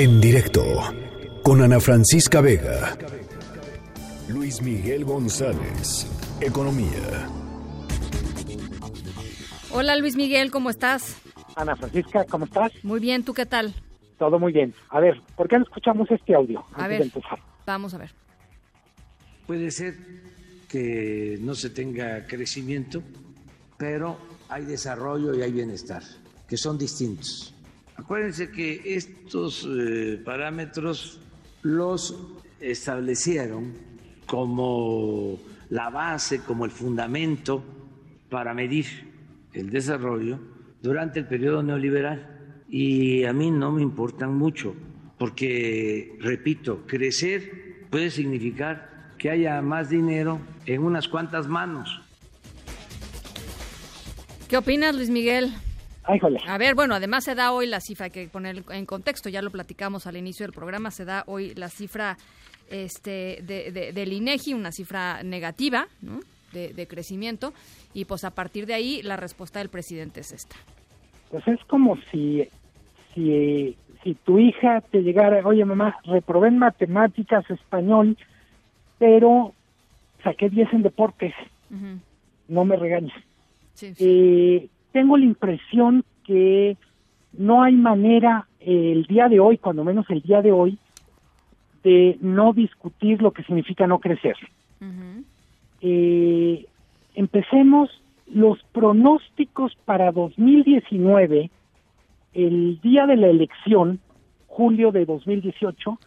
En directo con Ana Francisca Vega. Luis Miguel González, Economía. Hola Luis Miguel, ¿cómo estás? Ana Francisca, ¿cómo estás? Muy bien, ¿tú qué tal? Todo muy bien. A ver, ¿por qué no escuchamos este audio A ver, vamos a ver. Puede ser que no se tenga crecimiento, pero hay desarrollo y hay bienestar, que son distintos. Acuérdense que estos eh, parámetros los establecieron como la base, como el fundamento para medir el desarrollo durante el periodo neoliberal. Y a mí no me importan mucho, porque, repito, crecer puede significar que haya más dinero en unas cuantas manos. ¿Qué opinas, Luis Miguel? A ver, bueno, además se da hoy la cifra, hay que poner en contexto, ya lo platicamos al inicio del programa, se da hoy la cifra este, de, del INEGI, una cifra negativa de, crecimiento, y pues a partir de ahí la respuesta del presidente es esta. Pues es como si, si, si tu hija te llegara, oye mamá, reprobé en matemáticas, español, pero saqué 10 en deportes, no me regañes. Sí, eh, tengo la impresión que no hay manera el día de hoy, cuando menos el día de hoy, de no discutir lo que significa no crecer. Eh, empecemos los pronósticos para 2019, el día de la elección, julio de 2018,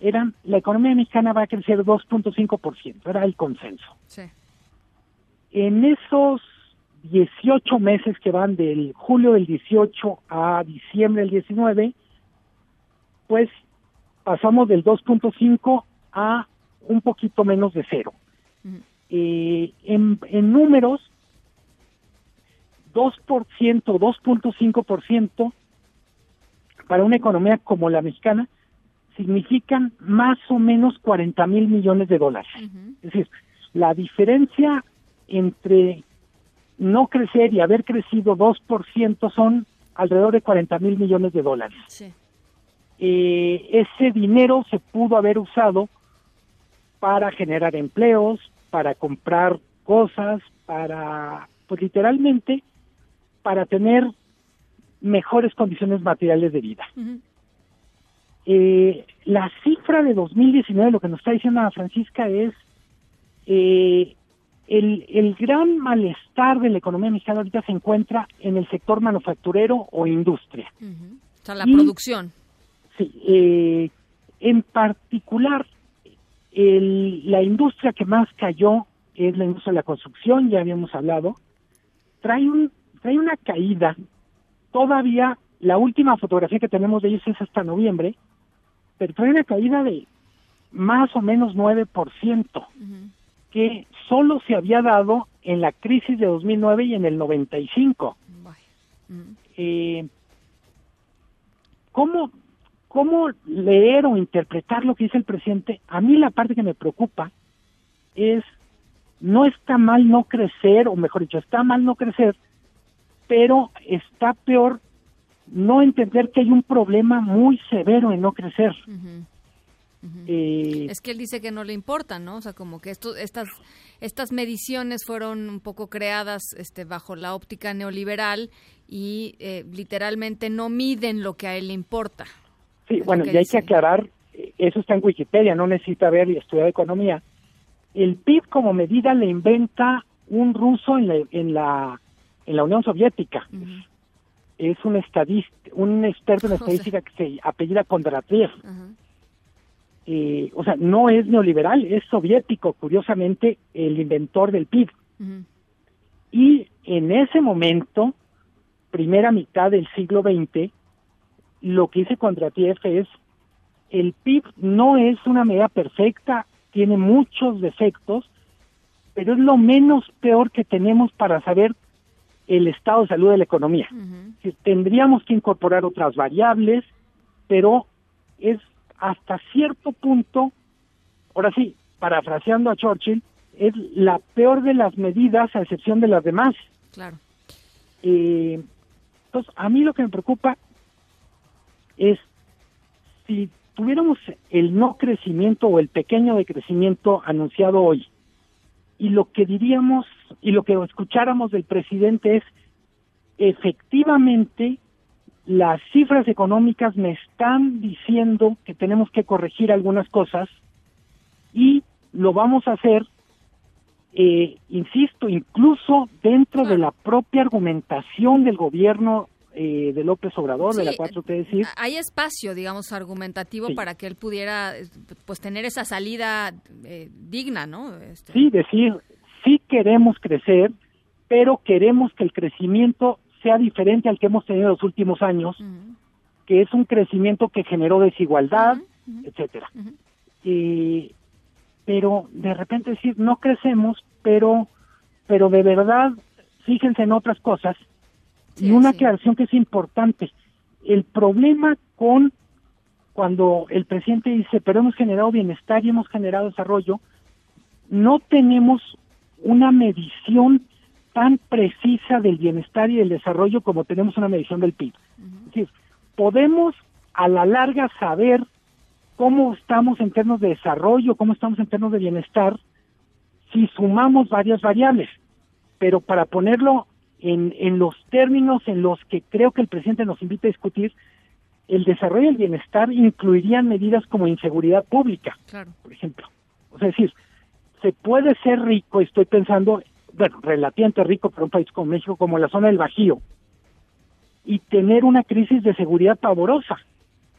eran la economía mexicana va a crecer 2.5%, era el consenso. Sí. En esos 18 meses que van del julio del 18 a diciembre del 19, pues pasamos del 2.5 a un poquito menos de cero. Eh, en, en números, 2%, 2.5% para una economía como la mexicana significan más o menos 40 mil millones de dólares. Es decir, la diferencia entre no crecer y haber crecido 2% son alrededor de 40 mil millones de dólares. Eh, ese dinero se pudo haber usado para generar empleos, para comprar cosas, para, pues literalmente, para tener mejores condiciones materiales de vida. eh, la cifra de 2019, lo que nos está diciendo Ana Francisca es eh, el, el gran malestar de la economía mexicana ahorita se encuentra en el sector manufacturero o industria. O sea, la producción. Sí, eh, en particular, el, la industria que más cayó es la industria de la construcción, ya habíamos hablado, trae, un, trae una caída, todavía la última fotografía que tenemos de ellos es hasta noviembre, pero trae una caída de más o menos 9% que solo se había dado en la crisis de 2009 y en el 95. Eh, ¿cómo, ¿Cómo leer o interpretar lo que dice el presidente? A mí la parte que me preocupa es, no está mal no crecer, o mejor dicho, está mal no crecer, pero está peor no entender que hay un problema muy severo en no crecer. Eh, es que él dice que no le importa, ¿no? O sea, como que esto, estas, estas mediciones fueron un poco creadas este, bajo la óptica neoliberal y eh, literalmente no miden lo que a él le importa. Sí, bueno, y hay que aclarar, eso está en Wikipedia, no necesita ver y estudiar economía. El PIB como medida le inventa un ruso en la, en la, en la Unión Soviética. Es un estadista, un experto en estadística que se apellida Kondratiev. Eh, o sea, no es neoliberal, es soviético, curiosamente, el inventor del PIB. Y en ese momento, primera mitad del siglo XX, lo que dice Kondratiev es, el PIB no es una medida perfecta, tiene muchos defectos, pero es lo menos peor que tenemos para saber el estado de salud de la economía. Tendríamos que incorporar otras variables, pero es hasta cierto punto, ahora sí, parafraseando a Churchill, es la peor de las medidas a excepción de las demás. Claro. Eh, entonces, a mí lo que me preocupa es si tuviéramos el no crecimiento o el pequeño decrecimiento anunciado hoy, y lo que diríamos y lo que escucháramos del presidente es, efectivamente, las cifras económicas me están diciendo que tenemos que corregir algunas cosas y lo vamos a hacer, eh, insisto, incluso dentro de la propia argumentación del gobierno eh, de López Obrador, de la 4T, decir... Hay espacio, digamos, argumentativo para que él pudiera pues tener esa salida eh, digna, ¿no? Este... Sí, decir, sí queremos crecer, pero queremos que el crecimiento sea diferente al que hemos tenido en los últimos años, que es un crecimiento que generó desigualdad, etcétera. Y, pero de repente decir, no crecemos, pero, pero de verdad, fíjense en otras cosas. y una aclaración que es importante. El problema con cuando el presidente dice, pero hemos generado bienestar y hemos generado desarrollo, no tenemos una medición tan precisa del bienestar y del desarrollo como tenemos una medición del PIB. Es decir, podemos a la larga saber cómo estamos en términos de desarrollo, cómo estamos en términos de bienestar, si sumamos varias variables. Pero para ponerlo en, en los términos en los que creo que el presidente nos invita a discutir, el desarrollo y el bienestar incluirían medidas como inseguridad pública, por ejemplo. O sea, es decir, se puede ser rico, estoy pensando bueno, relativamente rico para un país como México, como la zona del Bajío, y tener una crisis de seguridad pavorosa,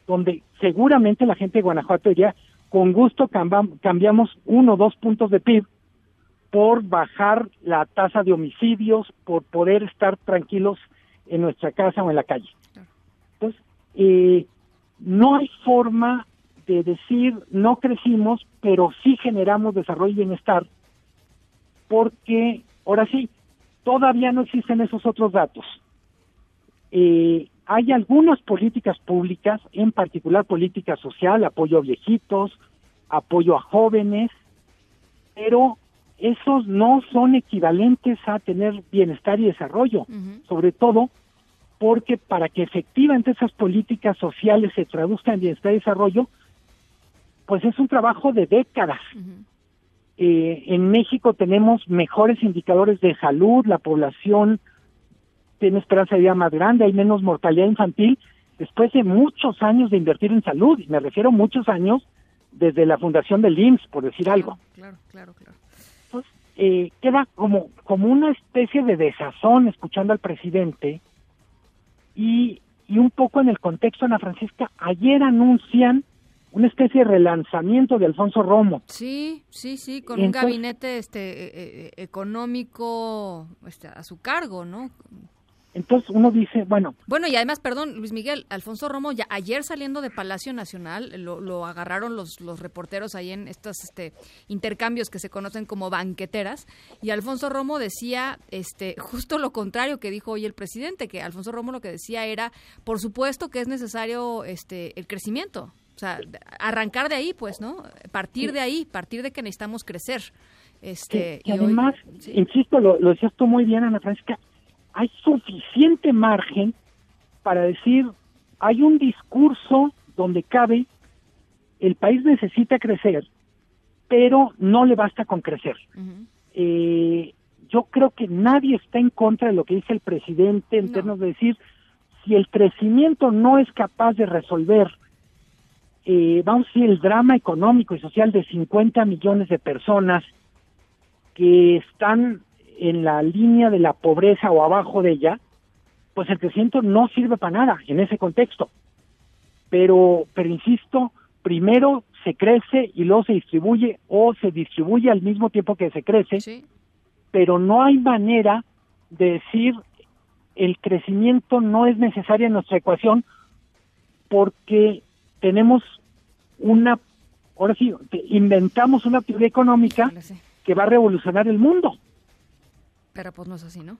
donde seguramente la gente de Guanajuato diría, con gusto cambiamos uno o dos puntos de PIB por bajar la tasa de homicidios, por poder estar tranquilos en nuestra casa o en la calle. Entonces, eh, no hay forma de decir no crecimos, pero sí generamos desarrollo y bienestar, porque ahora sí, todavía no existen esos otros datos. Eh, hay algunas políticas públicas, en particular política social, apoyo a viejitos, apoyo a jóvenes, pero esos no son equivalentes a tener bienestar y desarrollo, sobre todo porque para que efectivamente esas políticas sociales se traduzcan en bienestar y desarrollo, pues es un trabajo de décadas. Eh, en México tenemos mejores indicadores de salud, la población tiene esperanza de vida más grande, hay menos mortalidad infantil, después de muchos años de invertir en salud, y me refiero a muchos años desde la fundación del IMSS, por decir algo. Claro, claro, claro. Pues, eh, queda como, como una especie de desazón escuchando al presidente y, y un poco en el contexto, Ana Francisca, ayer anuncian una especie de relanzamiento de Alfonso Romo. Sí, sí, sí, con un gabinete este e, e, económico este, a su cargo, ¿no? Entonces uno dice, bueno. Bueno, y además, perdón, Luis Miguel, Alfonso Romo, ya ayer saliendo de Palacio Nacional, lo, lo agarraron los, los reporteros ahí en estos este, intercambios que se conocen como banqueteras, y Alfonso Romo decía este, justo lo contrario que dijo hoy el presidente, que Alfonso Romo lo que decía era, por supuesto que es necesario este, el crecimiento, sea, arrancar de ahí, pues, ¿no? Partir de ahí, partir de que necesitamos crecer. Este, y, además, insisto, lo, lo, decías tú muy bien, Ana Francisca, hay suficiente margen para decir, hay un discurso donde cabe, el país necesita crecer, pero no le basta con crecer. eh, yo creo que nadie está en contra de lo que dice el presidente en términos de decir, si el crecimiento no es capaz de resolver eh, vamos a decir, el drama económico y social de 50 millones de personas que están en la línea de la pobreza o abajo de ella, pues el crecimiento no sirve para nada en ese contexto. Pero, pero insisto, primero se crece y luego se distribuye o se distribuye al mismo tiempo que se crece, pero no hay manera de decir el crecimiento no es necesario en nuestra ecuación porque tenemos una, ahora sí, inventamos una teoría económica que va a revolucionar el mundo. Pero pues no es así, ¿no?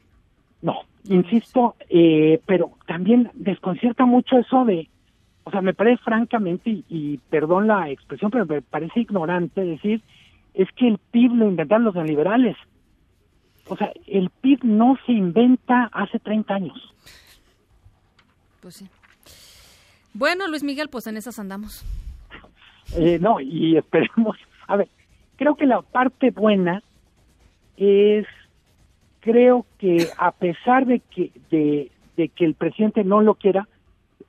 No, insisto, eh, pero también desconcierta mucho eso de, o sea, me parece francamente, y, perdón la expresión, pero me parece ignorante decir, es que el PIB lo inventaron los neoliberales. O sea, el PIB no se inventa hace 30 años. Pues sí. Bueno, Luis Miguel, pues en esas andamos. Eh, no, y esperemos. A ver, creo que la parte buena es, creo que a pesar de que, de, de que el presidente no lo quiera,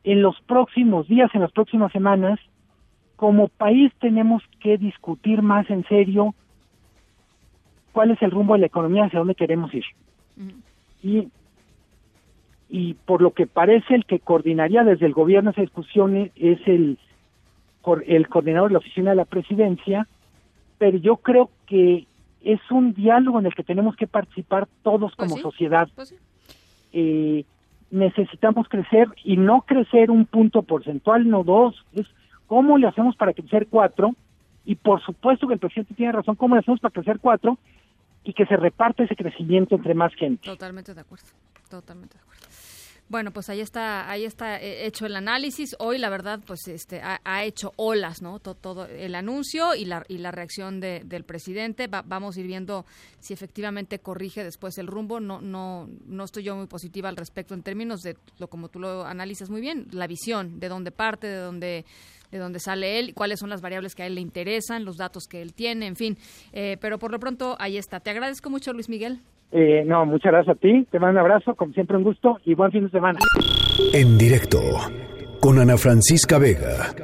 en los próximos días, en las próximas semanas, como país tenemos que discutir más en serio cuál es el rumbo de la economía, hacia dónde queremos ir. Y y por lo que parece el que coordinaría desde el gobierno esa discusión es el, el coordinador de la oficina de la presidencia, pero yo creo que es un diálogo en el que tenemos que participar todos pues como sociedad. Pues eh, necesitamos crecer y no crecer un punto porcentual, no dos, es cómo le hacemos para crecer cuatro, y por supuesto que el presidente tiene razón, cómo le hacemos para crecer cuatro y que se reparte ese crecimiento entre más gente. Totalmente de acuerdo, totalmente de acuerdo. Bueno, pues ahí está, ahí está eh, hecho el análisis. Hoy, la verdad, pues este ha, hecho olas, ¿no? Todo, el anuncio y la, y la reacción del presidente. vamos a ir viendo si efectivamente corrige después el rumbo. No, no, no estoy yo muy positiva al respecto en términos de lo como tú lo analizas muy bien, la visión, de dónde parte, de dónde de dónde sale él, cuáles son las variables que a él le interesan, los datos que él tiene, en fin. Eh, pero por lo pronto ahí está. Te agradezco mucho, Luis Miguel. Eh, no, muchas gracias a ti. Te mando un abrazo, como siempre un gusto y buen fin de semana. En directo con Ana Francisca Vega.